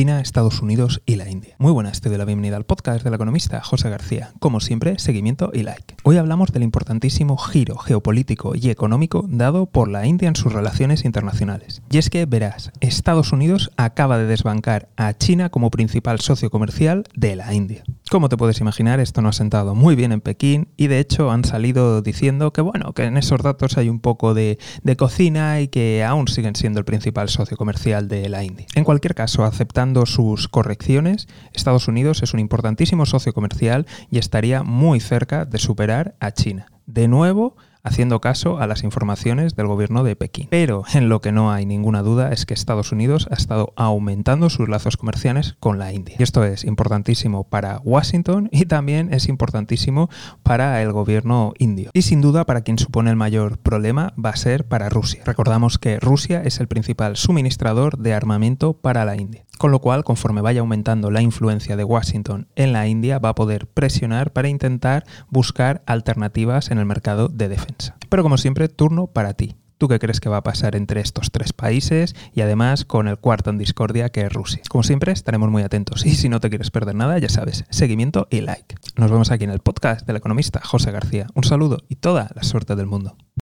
China, Estados Unidos y la India. Muy buenas, te doy la bienvenida al podcast del economista José García. Como siempre, seguimiento y like. Hoy hablamos del importantísimo giro geopolítico y económico dado por la India en sus relaciones internacionales. Y es que, verás, Estados Unidos acaba de desbancar a China como principal socio comercial de la India. Como te puedes imaginar, esto no ha sentado muy bien en Pekín y de hecho han salido diciendo que bueno, que en esos datos hay un poco de, de cocina y que aún siguen siendo el principal socio comercial de la India. En cualquier caso, aceptando sus correcciones, Estados Unidos es un importantísimo socio comercial y estaría muy cerca de superar a China. De nuevo, haciendo caso a las informaciones del gobierno de Pekín. Pero en lo que no hay ninguna duda es que Estados Unidos ha estado aumentando sus lazos comerciales con la India. Y esto es importantísimo para Washington y también es importantísimo para el gobierno indio. Y sin duda para quien supone el mayor problema va a ser para Rusia. Recordamos que Rusia es el principal suministrador de armamento para la India. Con lo cual, conforme vaya aumentando la influencia de Washington en la India, va a poder presionar para intentar buscar alternativas en el mercado de defensa. Pero como siempre, turno para ti. ¿Tú qué crees que va a pasar entre estos tres países y además con el cuarto en discordia que es Rusia? Como siempre, estaremos muy atentos y si no te quieres perder nada, ya sabes, seguimiento y like. Nos vemos aquí en el podcast del economista José García. Un saludo y toda la suerte del mundo.